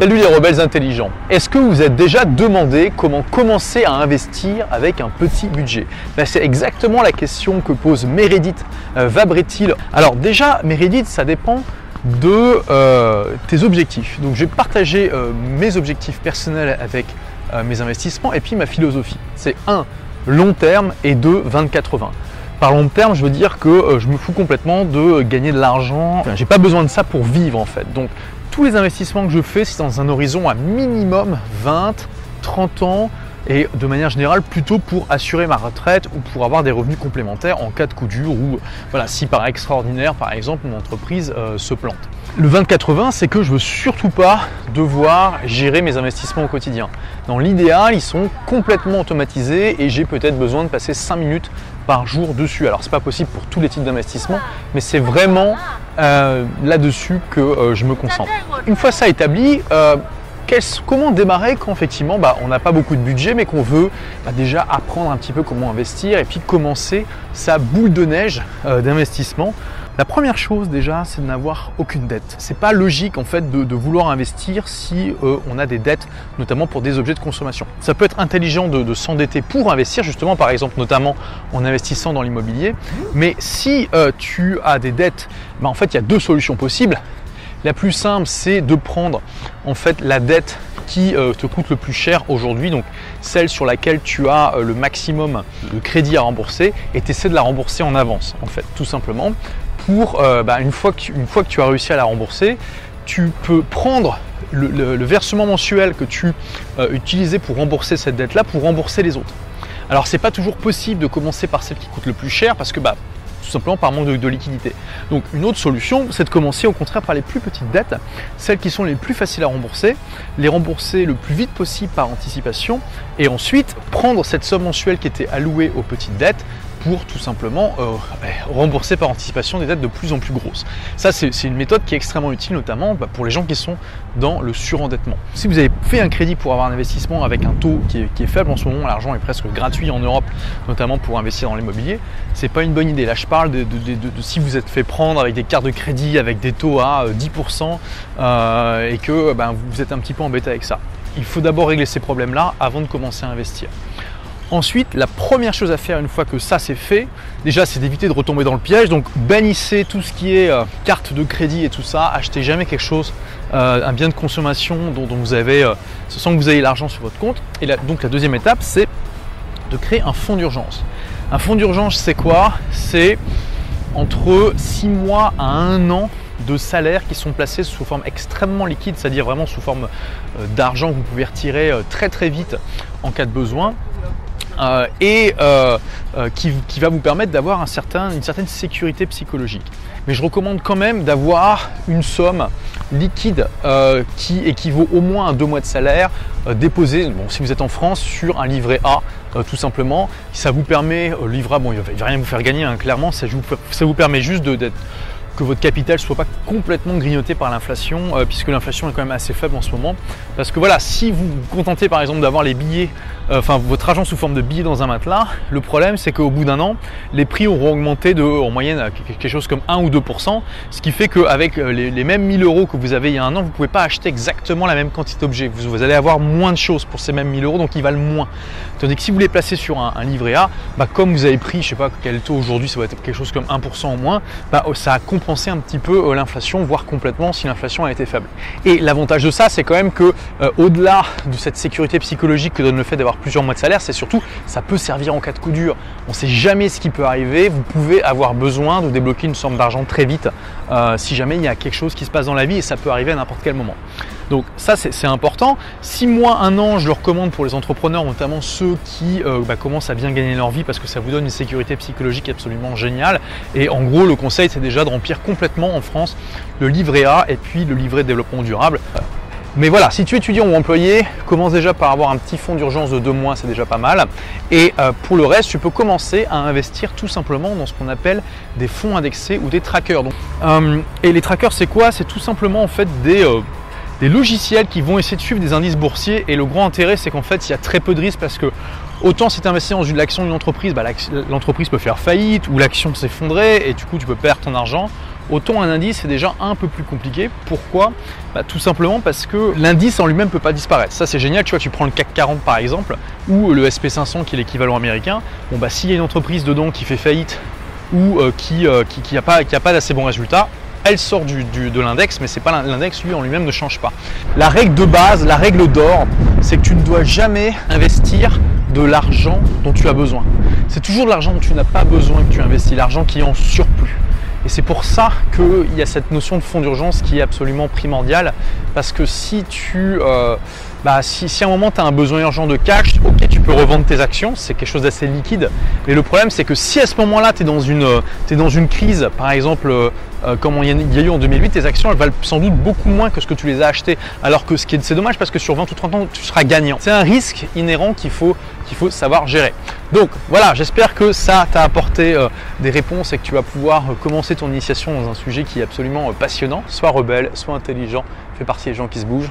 Salut les rebelles intelligents. Est-ce que vous êtes déjà demandé comment commencer à investir avec un petit budget? Ben, C'est exactement la question que pose Meredith euh, Vabretil. Alors déjà, Meredith, ça dépend de euh, tes objectifs. Donc je vais partager euh, mes objectifs personnels avec mes investissements et puis ma philosophie. C'est un long terme et deux 20-80. Par long terme, je veux dire que je me fous complètement de gagner de l'argent. J'ai pas besoin de ça pour vivre en fait. Donc tous les investissements que je fais, c'est dans un horizon à minimum 20, 30 ans et de manière générale plutôt pour assurer ma retraite ou pour avoir des revenus complémentaires en cas de coup dur ou voilà, si par extraordinaire par exemple mon entreprise euh, se plante. Le 20-80, c'est que je veux surtout pas devoir gérer mes investissements au quotidien. Dans l'idéal, ils sont complètement automatisés et j'ai peut-être besoin de passer 5 minutes par jour dessus. Alors c'est pas possible pour tous les types d'investissements, mais c'est vraiment euh, là-dessus que euh, je me concentre. Une fois ça établi, euh, comment démarrer quand effectivement bah, on n'a pas beaucoup de budget mais qu'on veut bah, déjà apprendre un petit peu comment investir et puis commencer sa boule de neige d'investissement la première chose déjà, c'est de n'avoir aucune dette. C'est pas logique en fait de, vouloir investir si euh, on a des dettes, notamment pour des objets de consommation. Ça peut être intelligent de, s'endetter pour investir, justement par exemple notamment en investissant dans l'immobilier. Mais si euh, tu as des dettes, bah, en fait il y a deux solutions possibles. La plus simple, c'est de prendre en fait la dette euh, te coûte le plus cher aujourd'hui, donc celle sur laquelle tu as le maximum de crédit à rembourser, et tu essaies de la rembourser en avance, en fait, tout simplement pour, euh, bah, une, fois que tu, as réussi à la rembourser, tu peux prendre le, versement mensuel que tu euh, utilisais pour rembourser cette dette-là pour rembourser les autres. Alors c'est pas toujours possible de commencer par celle qui coûte le plus cher parce que bah, tout simplement par manque de, liquidité. Donc une autre solution, c'est de commencer au contraire par les plus petites dettes, celles qui sont les plus faciles à rembourser, les rembourser le plus vite possible par anticipation, et ensuite prendre cette somme mensuelle qui était allouée aux petites dettes, pour tout simplement euh, rembourser par anticipation des dettes de plus en plus grosses. Ça, c'est une méthode qui est extrêmement utile, notamment bah, pour les gens qui sont dans le surendettement. Si vous avez fait un crédit pour avoir un investissement avec un taux qui est, faible en ce moment, l'argent est presque gratuit en Europe, notamment pour investir dans l'immobilier, c'est pas une bonne idée. Là, je parle de, si vous êtes fait prendre avec des cartes de crédit avec des taux à 10% euh, euh, et que bah, vous êtes un petit peu embêté avec ça. Il faut d'abord régler ces problèmes-là avant de commencer à investir. Ensuite, la première chose à faire une fois que ça c'est fait, déjà c'est d'éviter de retomber dans le piège. Donc bannissez tout ce qui est euh, carte de crédit et tout ça. Achetez jamais quelque chose, euh, un bien de consommation dont, vous avez, euh, sans que vous ayez l'argent sur votre compte. Et donc la deuxième étape, c'est de créer un fonds d'urgence. Un fonds d'urgence, c'est quoi? C'est entre 6 mois à 1 an de salaires qui sont placés sous forme extrêmement liquide, c'est-à-dire vraiment sous forme d'argent que vous pouvez retirer très très vite en cas de besoin. Euh, et euh, euh, qui, va vous permettre d'avoir une certaine sécurité psychologique. Mais je recommande quand même d'avoir une somme liquide qui équivaut au moins à deux mois de salaire déposé, bon, si vous êtes en France, sur un livret A, tout simplement. Ça vous permet, le livret A, bon, il ne va rien vous faire gagner, hein, clairement, ça ça vous permet juste d'être que votre capital ne soit pas complètement grignoté par l'inflation, euh, puisque l'inflation est quand même assez faible en ce moment. Parce que voilà, si vous vous contentez par exemple d'avoir les billets, euh, enfin votre argent sous forme de billets dans un matelas, le problème c'est qu'au bout d'un an, les prix auront augmenté de en moyenne quelque chose comme 1 ou 2%, ce qui fait qu'avec euh, les, mêmes 1000 euros que vous avez il y a un an, vous ne pouvez pas acheter exactement la même quantité d'objets. Vous, allez avoir moins de choses pour ces mêmes 1000 euros, donc ils valent moins. Tandis que si vous les placez sur un, livret A, bah, comme vous avez pris, je sais pas quel taux aujourd'hui, ça va être quelque chose comme 1% en moins, bah, ça a compenser un petit peu euh, l'inflation, voire complètement si l'inflation a été faible. Et l'avantage de ça, c'est quand même que euh, au-delà de cette sécurité psychologique que donne le fait d'avoir plusieurs mois de salaire, c'est surtout ça peut servir en cas de coup dur. On ne sait jamais ce qui peut arriver. Vous pouvez avoir besoin de débloquer une somme d'argent très vite euh, si jamais il y a quelque chose qui se passe dans la vie et ça peut arriver à n'importe quel moment. Donc ça c'est important. Six mois, un an, je le recommande pour les entrepreneurs, notamment ceux qui euh, bah, commencent à bien gagner leur vie parce que ça vous donne une sécurité psychologique absolument géniale. Et en gros, le conseil c'est déjà de remplir complètement en France le livret A et puis le livret développement durable. Mais voilà, si tu es étudiant ou employé, commence déjà par avoir un petit fonds d'urgence de deux mois, c'est déjà pas mal. Et euh, pour le reste, tu peux commencer à investir tout simplement dans ce qu'on appelle des fonds indexés ou des trackers. Euh, et les trackers, c'est quoi? C'est tout simplement en fait des des logiciels qui vont essayer de suivre des indices boursiers. Et le grand intérêt, c'est qu'en fait, il y a très peu de risques parce que autant si tu investis dans l'action d'une entreprise, bah, l'entreprise peut faire faillite ou l'action s'effondrer et du coup tu peux perdre ton argent. Autant un indice est déjà un peu plus compliqué. Pourquoi? Bah, Tout simplement parce que l'indice en lui-même ne peut pas disparaître. Ça c'est génial, tu vois, tu prends le CAC 40 par exemple, ou le SP500 qui est l'équivalent américain. Bon bah s'il y a une entreprise dedans qui fait faillite ou euh, qui n'a qui pas, pas d'assez bons résultats, elle sort du, de l'index, mais c'est pas l'index lui en lui-même ne change pas. La règle de base, la règle d'or, c'est que tu ne dois jamais investir de l'argent dont tu as besoin. C'est toujours de l'argent dont tu n'as pas besoin que tu investis, l'argent qui est en surplus. Et c'est pour ça qu'il y a cette notion de fonds d'urgence qui est absolument primordiale, parce que si tu... Euh, bah, si, à un moment tu as un besoin urgent de cash, ok, tu peux revendre tes actions, c'est quelque chose d'assez liquide. Mais le problème, c'est que si à ce moment-là, tu es, dans une, es dans une crise, par exemple, euh, euh, comme il y, a eu en 2008, tes actions, elles valent sans doute beaucoup moins que ce que tu les as achetées. Alors que ce qui est, c'est dommage parce que sur 20 ou 30 ans, tu seras gagnant. C'est un risque inhérent qu'il faut, savoir gérer. Donc voilà, j'espère que ça t'a apporté euh, des réponses et que tu vas pouvoir commencer ton initiation dans un sujet qui est absolument passionnant. Sois rebelle, sois intelligent, fais partie des gens qui se bougent.